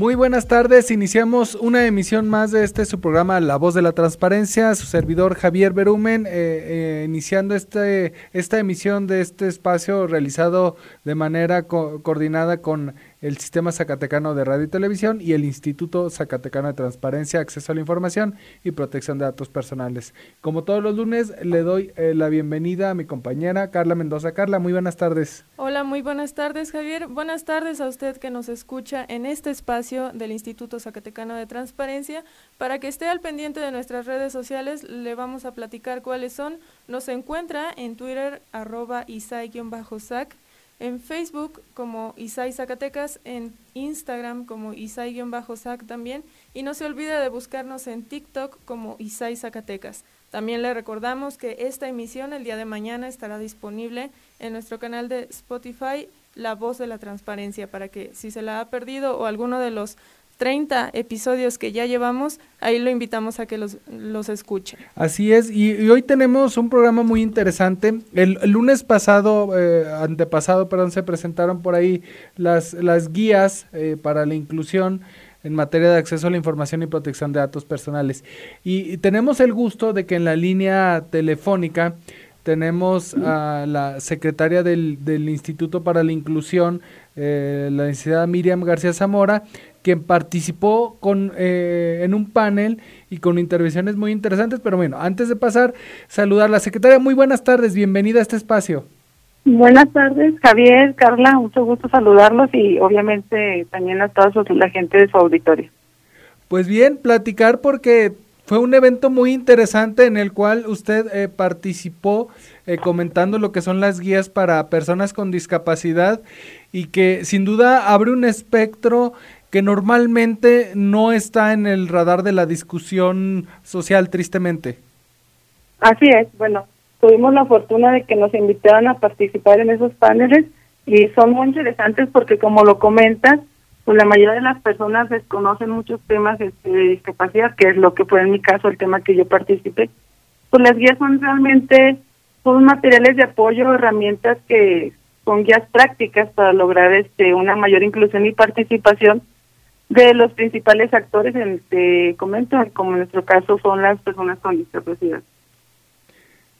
Muy buenas tardes, iniciamos una emisión más de este su programa La Voz de la Transparencia, su servidor Javier Berumen, eh, eh, iniciando este, esta emisión de este espacio realizado de manera coordinada con el Sistema Zacatecano de Radio y Televisión y el Instituto Zacatecano de Transparencia, Acceso a la Información y Protección de Datos Personales. Como todos los lunes, le doy eh, la bienvenida a mi compañera Carla Mendoza. Carla, muy buenas tardes. Hola, muy buenas tardes, Javier. Buenas tardes a usted que nos escucha en este espacio del Instituto Zacatecano de Transparencia. Para que esté al pendiente de nuestras redes sociales, le vamos a platicar cuáles son. Nos encuentra en Twitter, arroba isai-sac en Facebook como Isai Zacatecas, en Instagram como Isai-Sac también, y no se olvide de buscarnos en TikTok como Isai Zacatecas. También le recordamos que esta emisión el día de mañana estará disponible en nuestro canal de Spotify, La Voz de la Transparencia, para que si se la ha perdido o alguno de los 30 episodios que ya llevamos, ahí lo invitamos a que los, los escuchen. Así es, y, hoy tenemos un programa muy interesante. El, lunes pasado, eh, antepasado, perdón, se presentaron por ahí las, las guías eh, para la inclusión en materia de acceso a la información y protección de datos personales. Y, tenemos el gusto de que en la línea telefónica tenemos a la secretaria del, del Instituto para la Inclusión, eh, la licenciada Miriam García Zamora, quien participó con, eh, en un panel y con intervenciones muy interesantes. Pero bueno, antes de pasar, saludar a la secretaria. Muy buenas tardes, bienvenida a este espacio. Buenas tardes, Javier, Carla, mucho gusto saludarlos y obviamente también a toda la gente de su auditorio. Pues bien, platicar porque fue un evento muy interesante en el cual usted eh, participó eh, comentando lo que son las guías para personas con discapacidad y que sin duda abre un espectro que normalmente no está en el radar de la discusión social, tristemente. Así es, bueno, tuvimos la fortuna de que nos invitaran a participar en esos paneles y son muy interesantes porque como lo comentas, pues la mayoría de las personas desconocen muchos temas este, de discapacidad, que es lo que fue en mi caso el tema que yo participé. Pues las guías son realmente, son materiales de apoyo, herramientas que son guías prácticas para lograr este una mayor inclusión y participación de los principales actores en este comento, como en nuestro caso son las personas con discapacidad.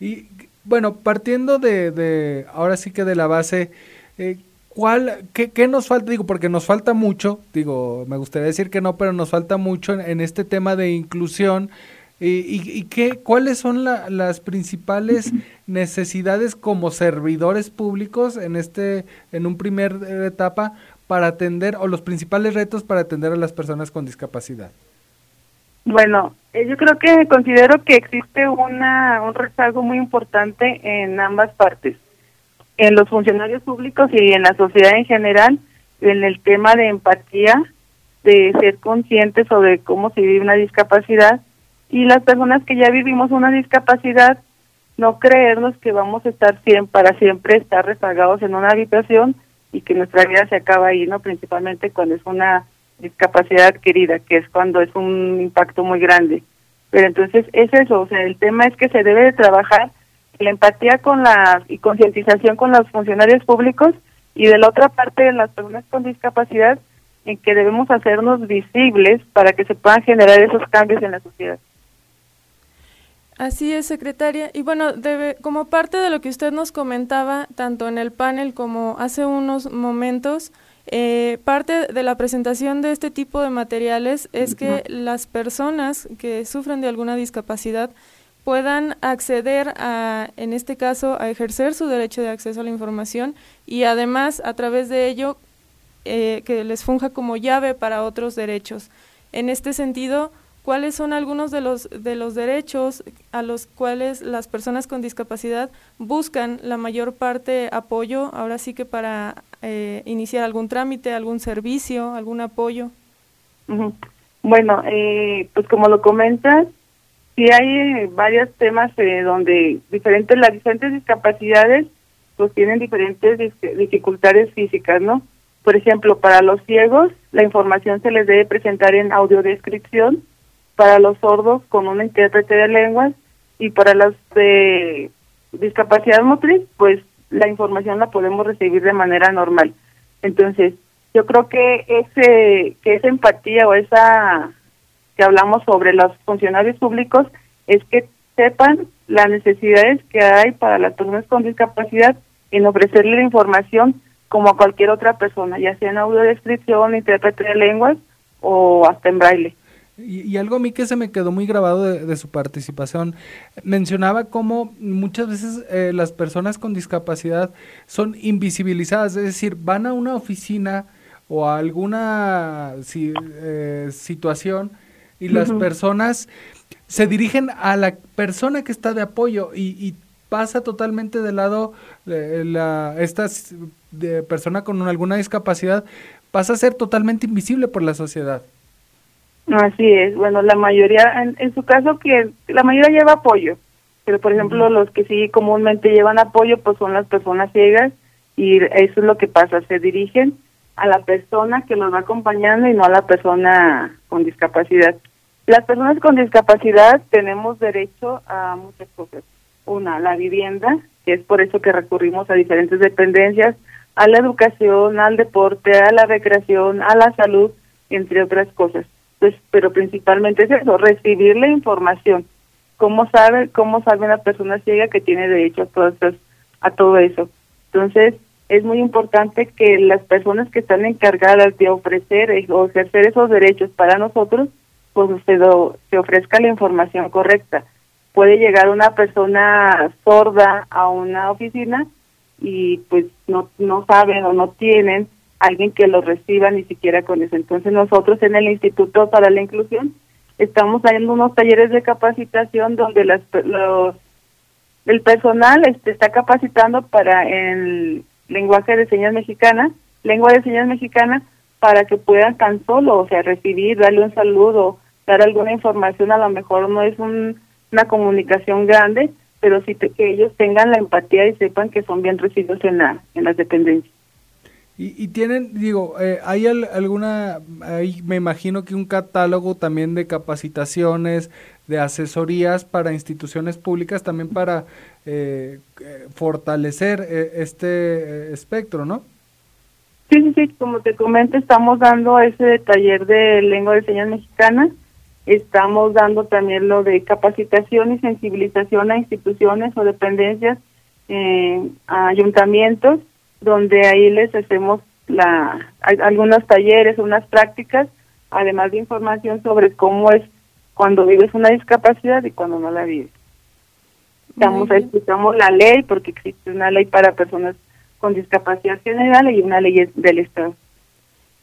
Y bueno, partiendo de, de ahora sí que de la base, eh, ¿cuál, qué, qué, nos falta? Digo, porque nos falta mucho, digo, me gustaría decir que no, pero nos falta mucho en, este tema de inclusión. ¿Y, y qué, cuáles son las principales necesidades como servidores públicos en este en un primer etapa para atender o los principales retos para atender a las personas con discapacidad? Bueno, eh, yo creo que considero que existe una, un rezago muy importante en ambas partes, en los funcionarios públicos y en la sociedad en general, en el tema de empatía, de ser conscientes sobre cómo se vive una discapacidad y las personas que ya vivimos una discapacidad, no creernos que vamos a estar siempre, para siempre estar rezagados en una habitación y que nuestra vida se acaba ahí, ¿no? Principalmente cuando es una discapacidad adquirida, que es cuando es un impacto muy grande. Pero entonces es eso, o sea, el tema es que se debe de trabajar la empatía con la y concientización con los funcionarios públicos y de la otra parte de las personas con discapacidad en que debemos hacernos visibles para que se puedan generar esos cambios en la sociedad. Así es, secretaria. Y bueno, debe, como parte de lo que usted nos comentaba, tanto en el panel como hace unos momentos, eh, parte de la presentación de este tipo de materiales es que las personas que sufren de alguna discapacidad puedan acceder a, en este caso, a ejercer su derecho de acceso a la información y además a través de ello eh, que les funja como llave para otros derechos. En este sentido, cuáles son algunos de los, de los derechos a los cuales las personas con discapacidad buscan la mayor parte apoyo, ahora sí que para eh, iniciar algún trámite, algún servicio, algún apoyo. Bueno, eh, pues como lo comentas, sí hay varios temas eh, donde diferentes las diferentes discapacidades pues tienen diferentes dificultades físicas, ¿no? Por ejemplo, para los ciegos, la información se les debe presentar en audiodescripción, para los sordos con un intérprete de lenguas y para los de discapacidad motriz, pues la información la podemos recibir de manera normal. Entonces, yo creo que ese que esa empatía o esa que hablamos sobre los funcionarios públicos es que sepan las necesidades que hay para las personas con discapacidad en ofrecerle la información como a cualquier otra persona, ya sea en audiodescripción, intérprete de lenguas o hasta en braille. Y, algo a mí que se me quedó muy grabado de, su participación, mencionaba cómo muchas veces eh, las personas con discapacidad son invisibilizadas, es decir, van a una oficina o a alguna eh, situación y las personas se dirigen a la persona que está de apoyo y, pasa totalmente de lado eh, la, esta de persona con alguna discapacidad, pasa a ser totalmente invisible por la sociedad. Así es, bueno, la mayoría, en, su caso, que la mayoría lleva apoyo, pero por ejemplo, los que sí comúnmente llevan apoyo, pues son las personas ciegas y eso es lo que pasa, se dirigen a la persona que los va acompañando y no a la persona con discapacidad. Las personas con discapacidad tenemos derecho a muchas cosas. Una, la vivienda, que es por eso que recurrimos a diferentes dependencias, a la educación, al deporte, a la recreación, a la salud, entre otras cosas. Pues, pero principalmente es eso, recibir la información. ¿Cómo sabe, cómo sabe una persona ciega que tiene derecho a, todo a todo eso? Entonces, es muy importante que las personas que están encargadas de ofrecer eh, o ejercer esos derechos para nosotros, pues se, se ofrezca la información correcta. Puede llegar una persona sorda a una oficina y pues no, no saben o no tienen alguien que lo reciba ni siquiera con eso. Entonces nosotros en el Instituto para la Inclusión estamos haciendo unos talleres de capacitación donde las, los, el personal este, está capacitando para el lenguaje de señas mexicana, lengua de señas mexicana, para que puedan tan solo, o sea, recibir, darle un saludo, dar alguna información, a lo mejor no es una comunicación grande, pero sí que ellos tengan la empatía y sepan que son bien recibidos en, la, en las dependencias. Y, tienen, digo, eh, ¿hay alguna, hay, me imagino que un catálogo también de capacitaciones, de asesorías para instituciones públicas, también para eh, eh, fortalecer este espectro, ¿no? Sí, sí, sí, como te comento, estamos dando ese taller de lengua de señas mexicana, estamos dando también lo de capacitación y sensibilización a instituciones o dependencias, a ayuntamientos, donde ahí les hacemos la, algunos talleres, unas prácticas, además de información sobre cómo es cuando vives una discapacidad y cuando no la vives. Estamos, explicamos la ley porque existe una ley para personas con discapacidad general y una ley del Estado.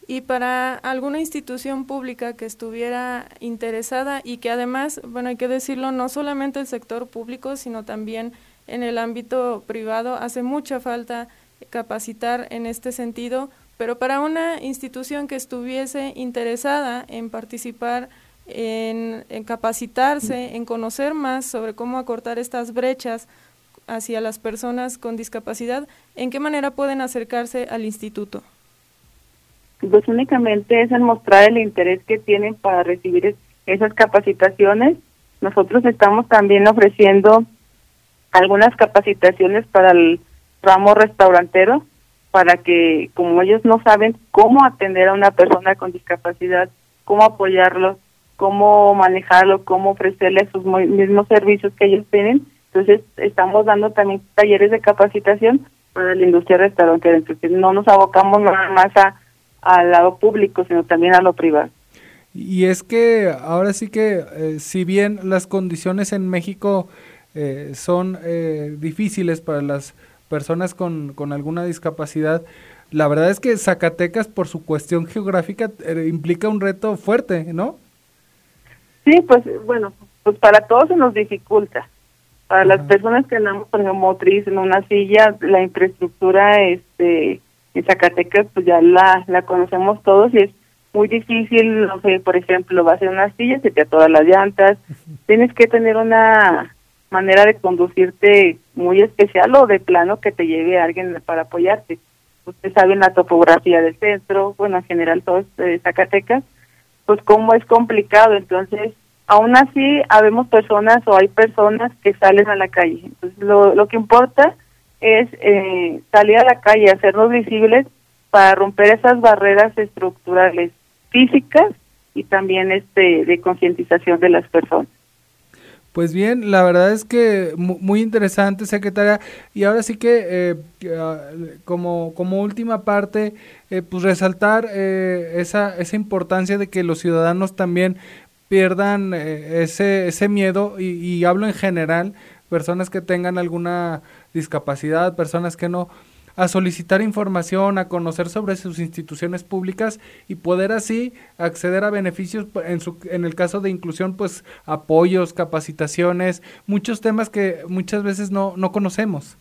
Y para alguna institución pública que estuviera interesada y que además, bueno, hay que decirlo, no solamente el sector público, sino también en el ámbito privado, hace mucha falta capacitar en este sentido, pero para una institución que estuviese interesada en participar, en, capacitarse, en conocer más sobre cómo acortar estas brechas hacia las personas con discapacidad, ¿en qué manera pueden acercarse al instituto? Pues únicamente es en mostrar el interés que tienen para recibir esas capacitaciones. Nosotros estamos también ofreciendo algunas capacitaciones para el ramo restaurantero para que como ellos no saben cómo atender a una persona con discapacidad, cómo apoyarlo, cómo manejarlo, cómo ofrecerle sus mismos servicios que ellos tienen, entonces estamos dando también talleres de capacitación para la industria restaurantera, entonces no nos abocamos nada más a al lado público, sino también a lo privado. Y es que ahora sí que eh, si bien las condiciones en México eh, son eh, difíciles para las personas con, con alguna discapacidad, la verdad es que Zacatecas, por su cuestión geográfica, eh, implica un reto fuerte, ¿no? Sí, pues bueno, pues para todos se nos dificulta. Para las personas que andamos, por ejemplo, motriz en una silla, la infraestructura este en Zacatecas, pues ya la, la conocemos todos y es muy difícil, no sé, por ejemplo, vas en una silla, se te todas las llantas, tienes que tener una manera de conducirte muy especial o de plano que te lleve alguien para apoyarte. Ustedes saben la topografía del centro, bueno, en general todo de Zacatecas, pues cómo es complicado, entonces aún así habemos personas o hay personas que salen a la calle. Entonces lo, lo que importa es eh, salir a la calle, hacernos visibles para romper esas barreras estructurales físicas y también este de concientización de las personas. Pues bien, la verdad es que muy interesante, secretaria. Y ahora sí que, eh, ah, como, como última parte, eh, pues resaltar eh, esa, esa importancia de que los ciudadanos también pierdan ese, ese miedo, y hablo en general, personas que tengan alguna discapacidad, personas que no, a solicitar información, a conocer sobre sus instituciones públicas y poder así acceder a beneficios en, su, en el caso de inclusión, pues apoyos, capacitaciones, muchos temas que muchas veces no, no conocemos.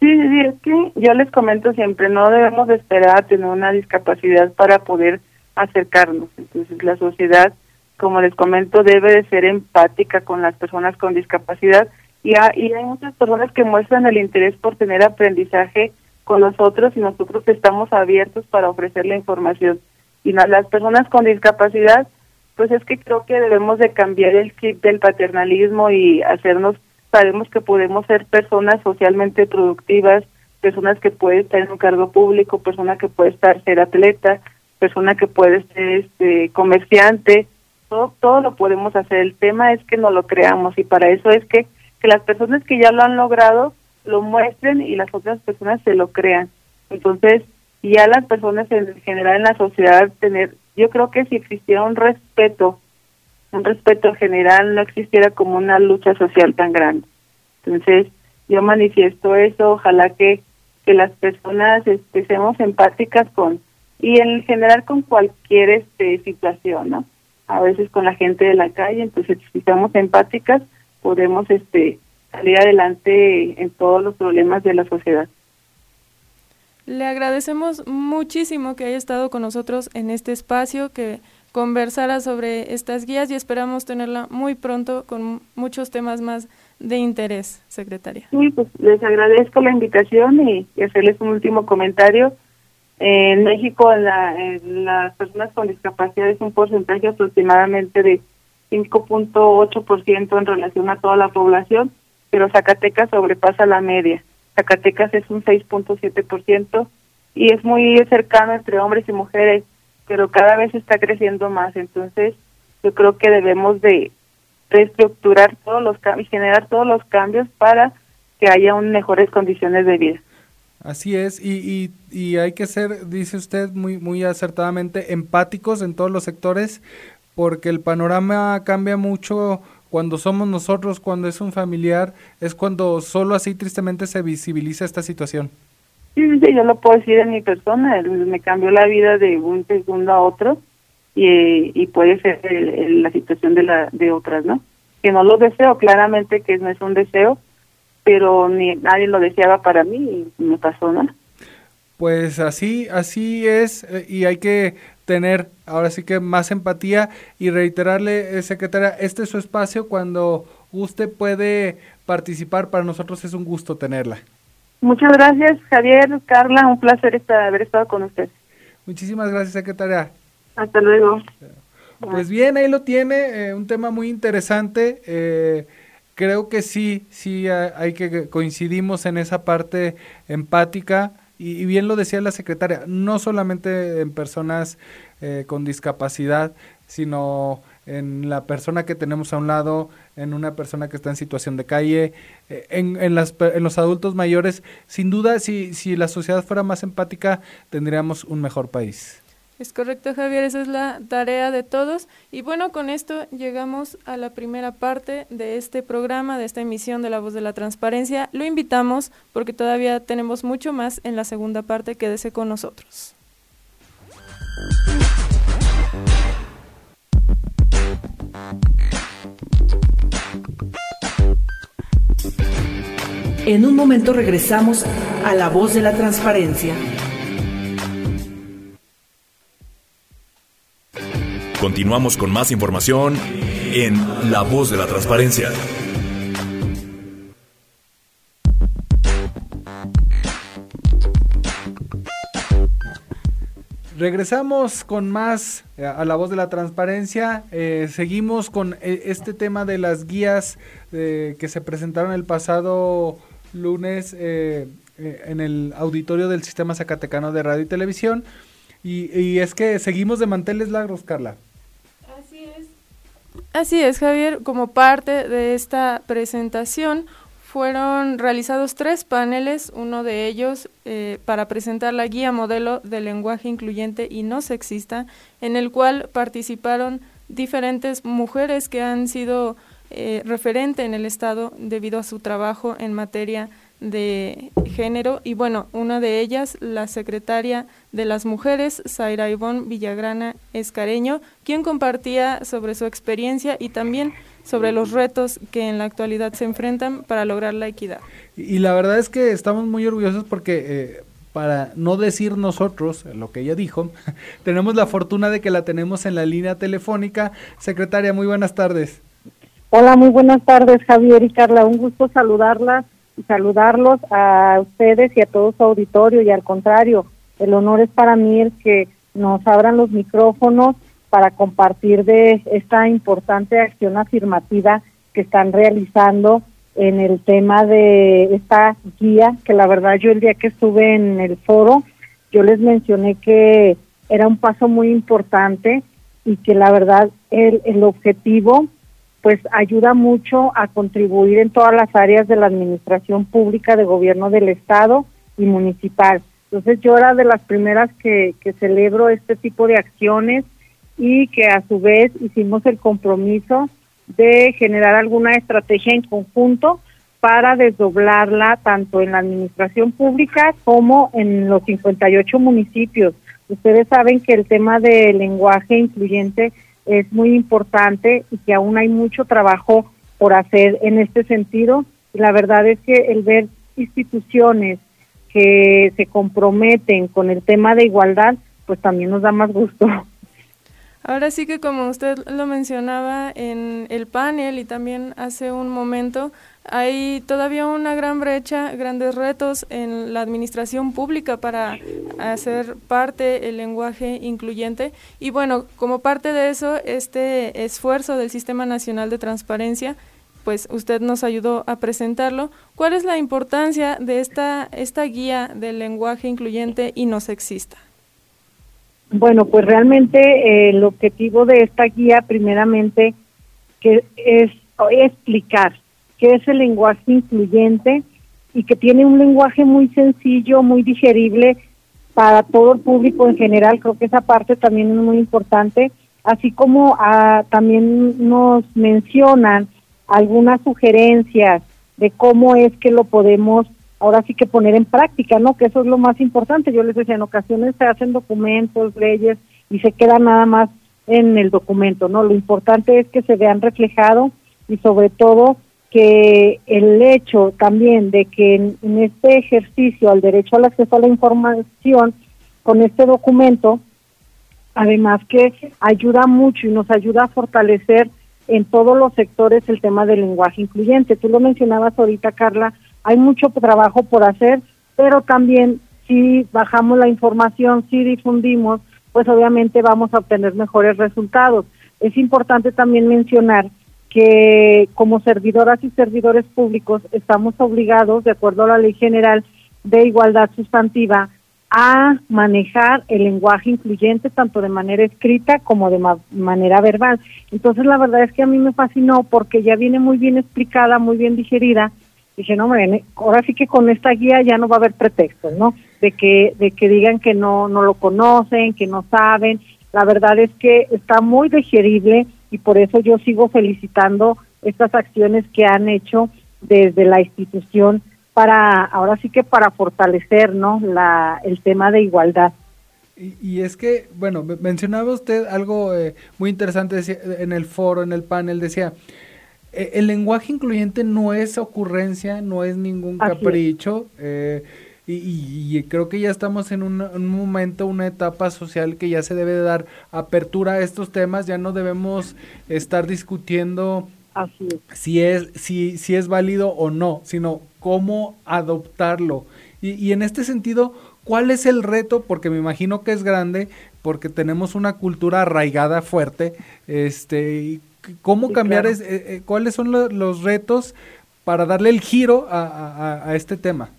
Sí, sí, es que yo les comento siempre, no debemos esperar a tener una discapacidad para poder acercarnos. Entonces la sociedad, como les comento, debe de ser empática con las personas con discapacidad y, hay muchas personas que muestran el interés por tener aprendizaje con nosotros y nosotros estamos abiertos para ofrecer la información. Y las personas con discapacidad, pues es que creo que debemos de cambiar el chip del paternalismo y hacernos, sabemos que podemos ser personas socialmente productivas, personas que pueden estar en un cargo público, persona que puede estar ser atleta, persona que puede ser este comerciante, todo, todo lo podemos hacer. El tema es que no lo creamos y para eso es que que las personas que ya lo han logrado lo muestren y las otras personas se lo crean. Entonces, ya las personas en general en la sociedad tener, yo creo que si existiera un respeto, un respeto general, no existiera como una lucha social tan grande. Entonces, yo manifiesto eso, ojalá que, que las personas este, seamos empáticas con, y en general con cualquier este, situación, ¿no? A veces con la gente de la calle, entonces si estamos empáticas, podemos este salir adelante en todos los problemas de la sociedad. Le agradecemos muchísimo que haya estado con nosotros en este espacio, que conversara sobre estas guías y esperamos tenerla muy pronto con muchos temas más de interés, secretaria. Sí, pues les agradezco la invitación y, hacerles un último comentario. En México, la, en las personas con discapacidad es un porcentaje aproximadamente de 5.8% en relación a toda la población, pero Zacatecas sobrepasa la media. Zacatecas es un 6.7% y es muy cercano entre hombres y mujeres, pero cada vez está creciendo más. Entonces, yo creo que debemos de reestructurar todos los cambios, generar todos los cambios para que haya un mejores condiciones de vida. Así es, y, y, y, hay que ser, dice usted muy, muy acertadamente, empáticos en todos los sectores, porque el panorama cambia mucho cuando somos nosotros, cuando es un familiar, es cuando solo así tristemente se visibiliza esta situación. Sí, sí, yo lo puedo decir en mi persona, me cambió la vida de un segundo a otro y, y puede ser la situación de, la, de otras, ¿no? Que no lo deseo, claramente que no es un deseo, pero ni nadie lo deseaba para mí y me pasó, ¿no? Pues así, así es eh, y hay que tener ahora sí que más empatía y reiterarle, eh, secretaria, este es su espacio cuando usted puede participar, para nosotros es un gusto tenerla. Muchas gracias, Javier, Carla, un placer estar, haber estado con usted. Muchísimas gracias, secretaria. Hasta luego. Pues bien, ahí lo tiene, eh, un tema muy interesante. Eh, creo que sí, sí hay que coincidimos en esa parte empática y, bien lo decía la secretaria, no solamente en personas eh, con discapacidad, sino en la persona que tenemos a un lado, en una persona que está en situación de calle, eh, en, en, las, en los adultos mayores. Sin duda, si, si la sociedad fuera más empática, tendríamos un mejor país. Es correcto, Javier, esa es la tarea de todos. Y bueno, con esto llegamos a la primera parte de este programa, de esta emisión de La Voz de la Transparencia. Lo invitamos porque todavía tenemos mucho más en la segunda parte. Quédese con nosotros. En un momento regresamos a La Voz de la Transparencia. Continuamos con más información en La Voz de la Transparencia. Regresamos con más eh, a la voz de la transparencia. Eh, seguimos con eh, este tema de las guías que se presentaron el pasado lunes en el auditorio del Sistema Zacatecano de Radio y Televisión. Y, es que seguimos de manteles largos, Carla. Así es. Javier. Como parte de esta presentación, fueron realizados tres paneles, uno de ellos eh, para presentar la guía modelo de lenguaje incluyente y no sexista, en el cual participaron diferentes mujeres que han sido eh, referente en el Estado debido a su trabajo en materia de género y bueno, una de ellas, la secretaria de las mujeres, Zaira Ivonne Villagrana Escareño, quien compartía sobre su experiencia y también sobre los retos que en la actualidad se enfrentan para lograr la equidad. Y, la verdad es que estamos muy orgullosos porque, eh, para no decir nosotros lo que ella dijo, tenemos la fortuna de que la tenemos en la línea telefónica. Secretaria, muy buenas tardes. Hola, muy buenas tardes, Javier y Carla. Un gusto saludarlas saludarlos a ustedes y a todo su auditorio. Y al contrario, el honor es para mí el que nos abran los micrófonos para compartir de esta importante acción afirmativa que están realizando en el tema de esta guía, que la verdad yo el día que estuve en el foro, yo les mencioné que era un paso muy importante y que la verdad el, el objetivo pues ayuda mucho a contribuir en todas las áreas de la administración pública de gobierno del Estado y municipal. Entonces yo era de las primeras que, que celebro este tipo de acciones y que a su vez hicimos el compromiso de generar alguna estrategia en conjunto para desdoblarla tanto en la administración pública como en los 58 municipios. Ustedes saben que el tema del lenguaje incluyente es muy importante y que aún hay mucho trabajo por hacer en este sentido. La verdad es que el ver instituciones que se comprometen con el tema de igualdad, pues también nos da más gusto. Ahora sí que como usted lo mencionaba en el panel y también hace un momento, hay todavía una gran brecha, grandes retos en la administración pública para hacer parte el lenguaje incluyente. Y bueno, como parte de eso, este esfuerzo del Sistema Nacional de Transparencia, pues usted nos ayudó a presentarlo. ¿Cuál es la importancia de esta, esta guía del lenguaje incluyente y no sexista? Bueno, pues realmente eh, el objetivo de esta guía, primeramente, que es explicar qué es el lenguaje incluyente y que tiene un lenguaje muy sencillo, muy digerible para todo el público en general. Creo que esa parte también es muy importante, así como ah, también nos mencionan algunas sugerencias de cómo es que lo podemos ahora sí que poner en práctica, ¿no? Que eso es lo más importante. Yo les decía, en ocasiones se hacen documentos, leyes y se queda nada más en el documento, ¿no? Lo importante es que se vean reflejados y sobre todo que el hecho también de que en, este ejercicio al derecho al acceso a la información con este documento, además que ayuda mucho y nos ayuda a fortalecer en todos los sectores el tema del lenguaje incluyente. Tú lo mencionabas ahorita, Carla, hay mucho trabajo por hacer, pero también si bajamos la información, si difundimos, pues obviamente vamos a obtener mejores resultados. Es importante también mencionar que como servidoras y servidores públicos estamos obligados, de acuerdo a la Ley General de Igualdad Sustantiva, a manejar el lenguaje incluyente tanto de manera escrita como de manera verbal. Entonces la verdad es que a mí me fascinó porque ya viene muy bien explicada, muy bien digerida dije, no, hombre, ahora sí que con esta guía ya no va a haber pretextos, ¿no? De que, de que digan que no, no lo conocen, que no saben. La verdad es que está muy digerible y por eso yo sigo felicitando estas acciones que han hecho desde la institución para, ahora sí que para fortalecer, ¿no? La, el tema de igualdad. Y, es que, bueno, mencionaba usted algo eh, muy interesante en el foro, en el panel, decía, eh, el lenguaje incluyente no es ocurrencia, no es ningún capricho. Eh, y, creo que ya estamos en un, momento, una etapa social que ya se debe dar apertura a estos temas, ya no debemos estar discutiendo si es si, si es válido o no, sino cómo adoptarlo. Y, y en este sentido, ¿cuál es el reto? Porque me imagino que es grande, porque tenemos una cultura arraigada fuerte, este, ¿cómo cambiar, es, eh, eh, cuáles son los retos para darle el giro a, a este tema?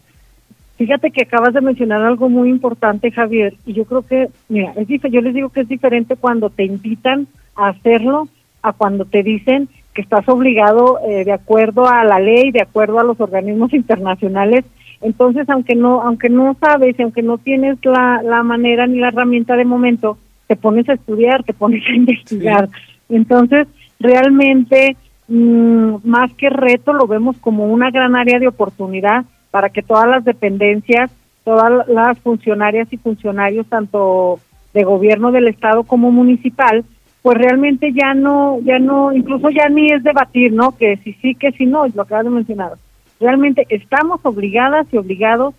Fíjate que acabas de mencionar algo muy importante, Javier, y yo creo que, mira, es yo les digo que es diferente cuando te invitan a hacerlo a cuando te dicen que estás obligado eh, de acuerdo a la ley, de acuerdo a los organismos internacionales. Entonces, aunque no, aunque no sabes, aunque no tienes la, la manera ni la herramienta de momento, te pones a estudiar, te pones a investigar. Entonces, realmente, mm, más que reto, lo vemos como una gran área de oportunidad para que todas las dependencias, todas las funcionarias y funcionarios, tanto de gobierno del estado como municipal, pues realmente ya no, ya no, incluso ya ni es debatir, ¿no? Que si sí, que si no, lo acabas de mencionar. Realmente estamos obligadas y obligados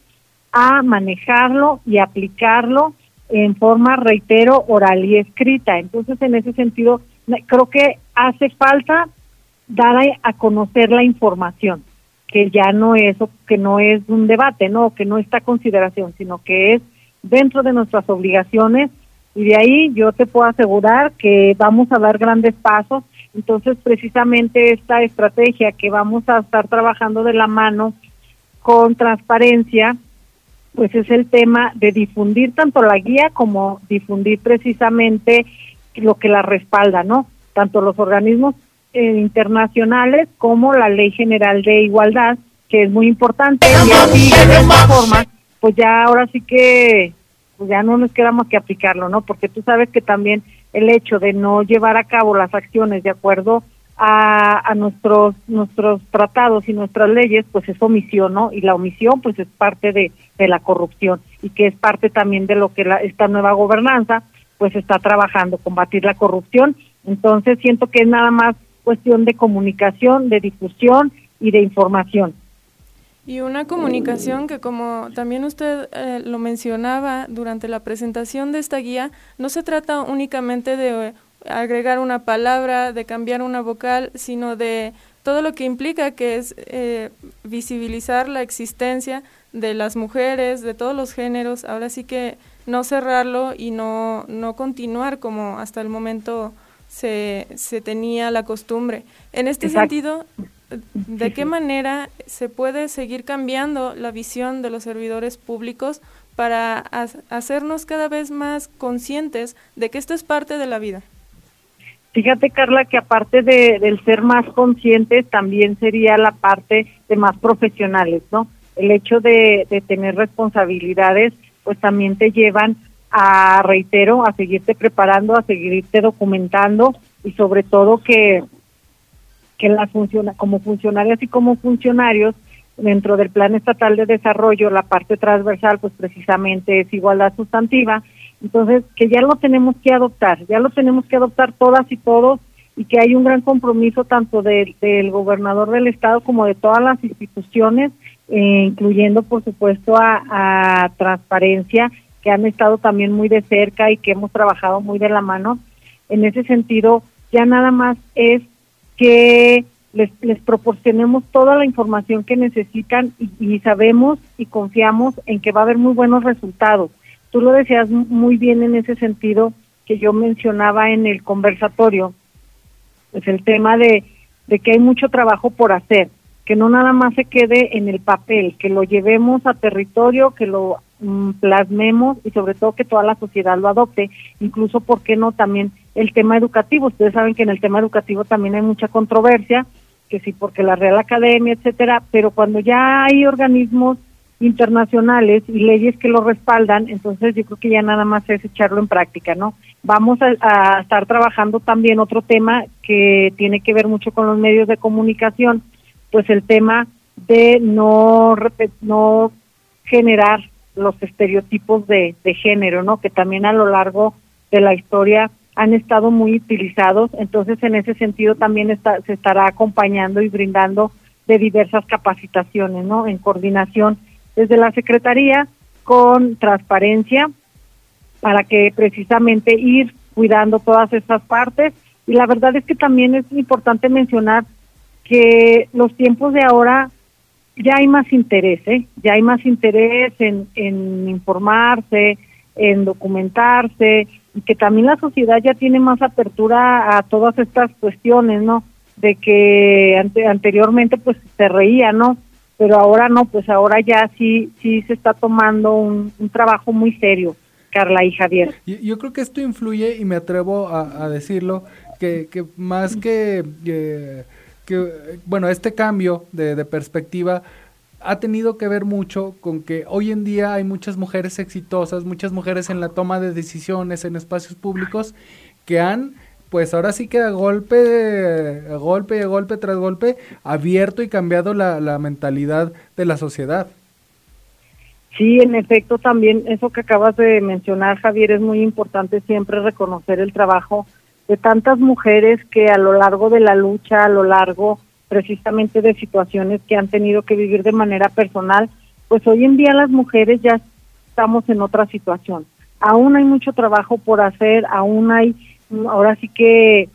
a manejarlo y aplicarlo en forma, reitero, oral y escrita. Entonces, en ese sentido, creo que hace falta dar a conocer la información que ya no es que no es un debate, no, que no está consideración, sino que es dentro de nuestras obligaciones y de ahí yo te puedo asegurar que vamos a dar grandes pasos. Entonces, precisamente esta estrategia que vamos a estar trabajando de la mano con transparencia, pues es el tema de difundir tanto la guía como difundir precisamente lo que la respalda, ¿no? Tanto los organismos eh, internacionales como la Ley General de Igualdad, que es muy importante y así de esta forma, pues ya ahora sí que pues ya no nos queda más que aplicarlo, ¿no? Porque tú sabes que también el hecho de no llevar a cabo las acciones de acuerdo a, a nuestros nuestros tratados y nuestras leyes, pues es omisión, ¿no? Y la omisión, pues es parte de, de la corrupción y que es parte también de lo que la, esta nueva gobernanza, pues está trabajando, combatir la corrupción. Entonces siento que es nada más cuestión de comunicación, de difusión y de información. Y una comunicación que como también usted eh, lo mencionaba durante la presentación de esta guía, no se trata únicamente de agregar una palabra, de cambiar una vocal, sino de todo lo que implica que es eh, visibilizar la existencia de las mujeres, de todos los géneros, ahora sí que no cerrarlo y no, no continuar como hasta el momento se, se tenía la costumbre. En este sentido, ¿de qué manera se puede seguir cambiando la visión de los servidores públicos para hacernos cada vez más conscientes de que esto es parte de la vida? Fíjate, Carla, que aparte de, del ser más conscientes, también sería la parte de más profesionales, ¿no? El hecho de, de tener responsabilidades, pues también te llevan a, reitero, a seguirte preparando, a seguirte documentando y sobre todo que, que la funciona, como funcionarias y como funcionarios dentro del Plan Estatal de Desarrollo, la parte transversal, pues precisamente es igualdad sustantiva. Entonces, que ya lo tenemos que adoptar, ya lo tenemos que adoptar todas y todos y que hay un gran compromiso tanto del gobernador del estado como de todas las instituciones, eh, incluyendo por supuesto a, a transparencia que han estado también muy de cerca y que hemos trabajado muy de la mano. En ese sentido, ya nada más es que les, les proporcionemos toda la información que necesitan y, sabemos y confiamos en que va a haber muy buenos resultados. Tú lo decías muy bien en ese sentido que yo mencionaba en el conversatorio, pues el tema de, de que hay mucho trabajo por hacer, que no nada más se quede en el papel, que lo llevemos a territorio, que lo plasmemos y sobre todo que toda la sociedad lo adopte, incluso, ¿por qué no? También el tema educativo. Ustedes saben que en el tema educativo también hay mucha controversia, que sí, porque la Real Academia, etcétera, pero cuando ya hay organismos internacionales y leyes que lo respaldan, entonces yo creo que ya nada más es echarlo en práctica, ¿no? Vamos a, a estar trabajando también otro tema que tiene que ver mucho con los medios de comunicación, pues el tema de no, no generar los estereotipos de, de género, ¿no? Que también a lo largo de la historia han estado muy utilizados, entonces en ese sentido también está, se estará acompañando y brindando de diversas capacitaciones, ¿no? En coordinación desde la Secretaría con transparencia para que precisamente ir cuidando todas estas partes y la verdad es que también es importante mencionar que los tiempos de ahora ya hay más interés, ¿eh? ya hay más interés en, en informarse, en documentarse y que también la sociedad ya tiene más apertura a todas estas cuestiones, ¿no? De que anteriormente pues se reía, ¿no? Pero ahora no, pues ahora ya sí sí se está tomando un, trabajo muy serio, Carla y Javier. Yo, creo que esto influye y me atrevo a, decirlo que, que más que, que, que bueno este cambio de, de perspectiva ha tenido que ver mucho con que hoy en día hay muchas mujeres exitosas, muchas mujeres en la toma de decisiones en espacios públicos que han pues ahora sí que a golpe, golpe, a golpe tras golpe, abierto y cambiado la mentalidad de la sociedad. Sí, en efecto, también eso que acabas de mencionar, Javier, es muy importante siempre reconocer el trabajo de tantas mujeres que a lo largo de la lucha, a lo largo precisamente de situaciones que han tenido que vivir de manera personal, pues hoy en día las mujeres ya estamos en otra situación. Aún hay mucho trabajo por hacer, aún hay, ahora sí que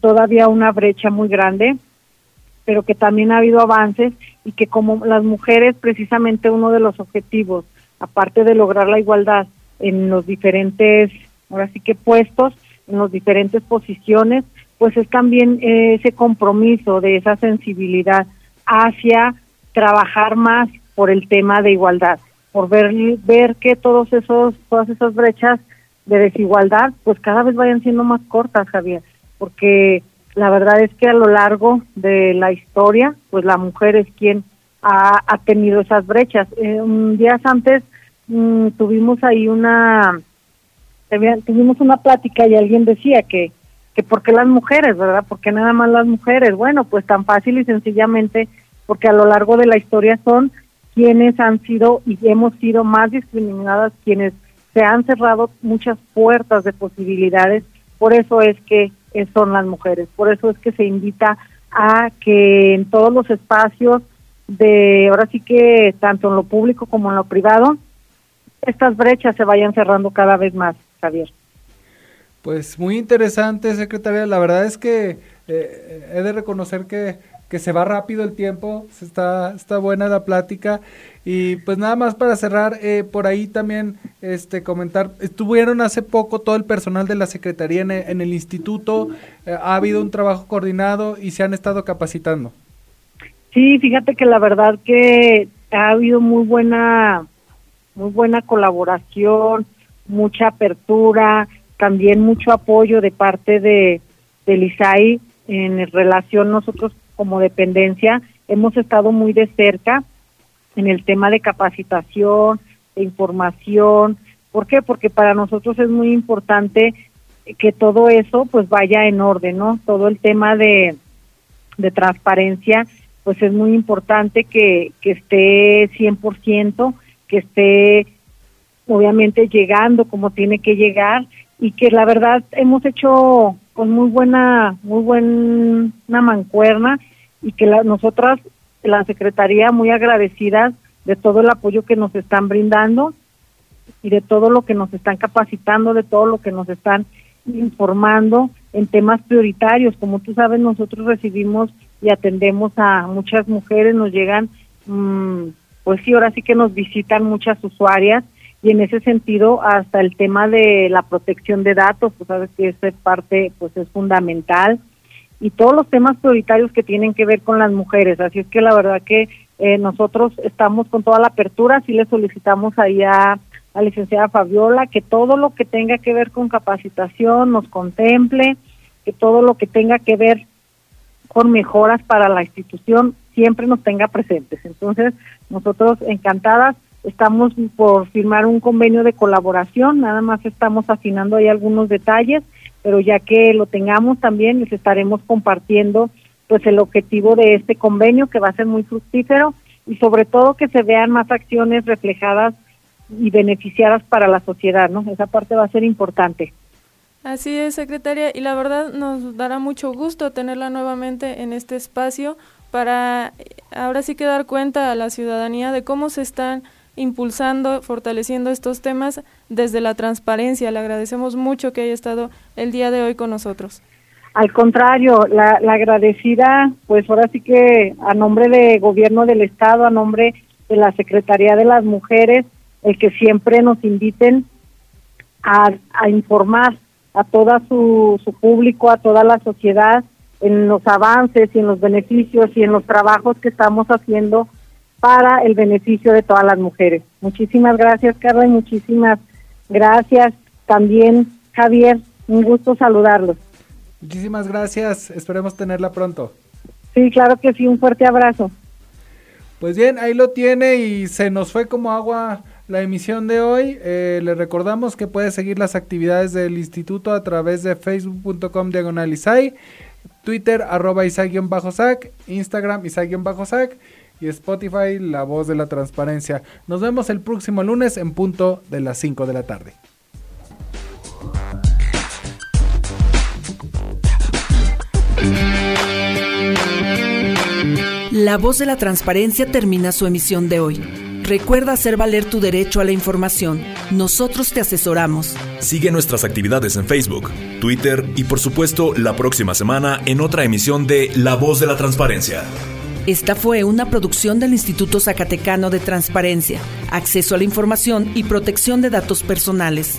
todavía una brecha muy grande, pero que también ha habido avances y que como las mujeres precisamente uno de los objetivos, aparte de lograr la igualdad en los diferentes, ahora sí que puestos, en las diferentes posiciones, pues es también ese compromiso de esa sensibilidad hacia trabajar más por el tema de igualdad, por ver ver que todos esos todas esas brechas de desigualdad pues cada vez vayan siendo más cortas, Javier, porque la verdad es que a lo largo de la historia, pues la mujer es quien ha, tenido esas brechas. Eh, días antes mm, tuvimos ahí una tuvimos una plática y alguien decía que que por qué las mujeres, ¿verdad? ¿Por qué nada más las mujeres? Bueno, pues tan fácil y sencillamente porque a lo largo de la historia son quienes han sido y hemos sido más discriminadas, quienes se han cerrado muchas puertas de posibilidades, por eso es que son las mujeres, por eso es que se invita a que en todos los espacios de, ahora sí que tanto en lo público como en lo privado, estas brechas se vayan cerrando cada vez más, Javier. Pues muy interesante, secretaria. La verdad es que eh, he de reconocer que, que, se va rápido el tiempo, está, está buena la plática. Y pues nada más para cerrar, eh, por ahí también este comentar, estuvieron hace poco todo el personal de la Secretaría en, en el instituto, eh, ha habido un trabajo coordinado y se han estado capacitando. Sí, fíjate que la verdad que ha habido muy buena, muy buena colaboración, mucha apertura, también mucho apoyo de parte de del ISAI en relación nosotros como dependencia hemos estado muy de cerca en el tema de capacitación, de información. ¿Por qué? Porque para nosotros es muy importante que todo eso pues vaya en orden, ¿no? Todo el tema de, de transparencia pues es muy importante que, que esté 100%, que esté obviamente llegando como tiene que llegar y que la verdad hemos hecho con muy buena, muy buena mancuerna y que la, nosotras, la Secretaría, muy agradecidas de todo el apoyo que nos están brindando y de todo lo que nos están capacitando, de todo lo que nos están informando en temas prioritarios. Como tú sabes, nosotros recibimos y atendemos a muchas mujeres, nos llegan, mm, pues sí, ahora sí que nos visitan muchas usuarias y en ese sentido hasta el tema de la protección de datos, pues sabes que esa parte pues es fundamental. Y todos los temas prioritarios que tienen que ver con las mujeres, así es que la verdad que eh, nosotros estamos con toda la apertura, sí le solicitamos ahí a la licenciada Fabiola que todo lo que tenga que ver con capacitación nos contemple, que todo lo que tenga que ver con mejoras para la institución siempre nos tenga presentes. Entonces, nosotros encantadas Estamos por firmar un convenio de colaboración, nada más estamos afinando ahí algunos detalles, pero ya que lo tengamos también les estaremos compartiendo pues el objetivo de este convenio que va a ser muy fructífero y sobre todo que se vean más acciones reflejadas y beneficiadas para la sociedad, ¿no? Esa parte va a ser importante. Así es, secretaria, y la verdad nos dará mucho gusto tenerla nuevamente en este espacio para ahora sí que dar cuenta a la ciudadanía de cómo se están impulsando, fortaleciendo estos temas desde la transparencia. Le agradecemos mucho que haya estado el día de hoy con nosotros. Al contrario, la, agradecida, pues ahora sí que a nombre de gobierno del Estado, a nombre de la Secretaría de las Mujeres, el que siempre nos inviten a, a informar a todo su, su público, a toda la sociedad, en los avances y en los beneficios y en los trabajos que estamos haciendo para el beneficio de todas las mujeres. Muchísimas gracias, Carla, y muchísimas gracias también, Javier. Un gusto saludarlos. Muchísimas gracias, esperemos tenerla pronto. Sí, claro que sí, un fuerte abrazo. Pues bien, ahí lo tiene y se nos fue como agua la emisión de hoy. Eh, le recordamos que puede seguir las actividades del instituto a través de facebook.com diagonalizai, Twitter arroba isai-sac, Instagram isai-sac y Spotify La Voz de la Transparencia. Nos vemos el próximo lunes en punto de las 5 de la tarde. La Voz de la Transparencia termina su emisión de hoy. Recuerda hacer valer tu derecho a la información. Nosotros te asesoramos. Sigue nuestras actividades en Facebook, Twitter y por supuesto la próxima semana en otra emisión de La Voz de la Transparencia. Esta fue una producción del Instituto Zacatecano de Transparencia, Acceso a la Información y Protección de Datos Personales.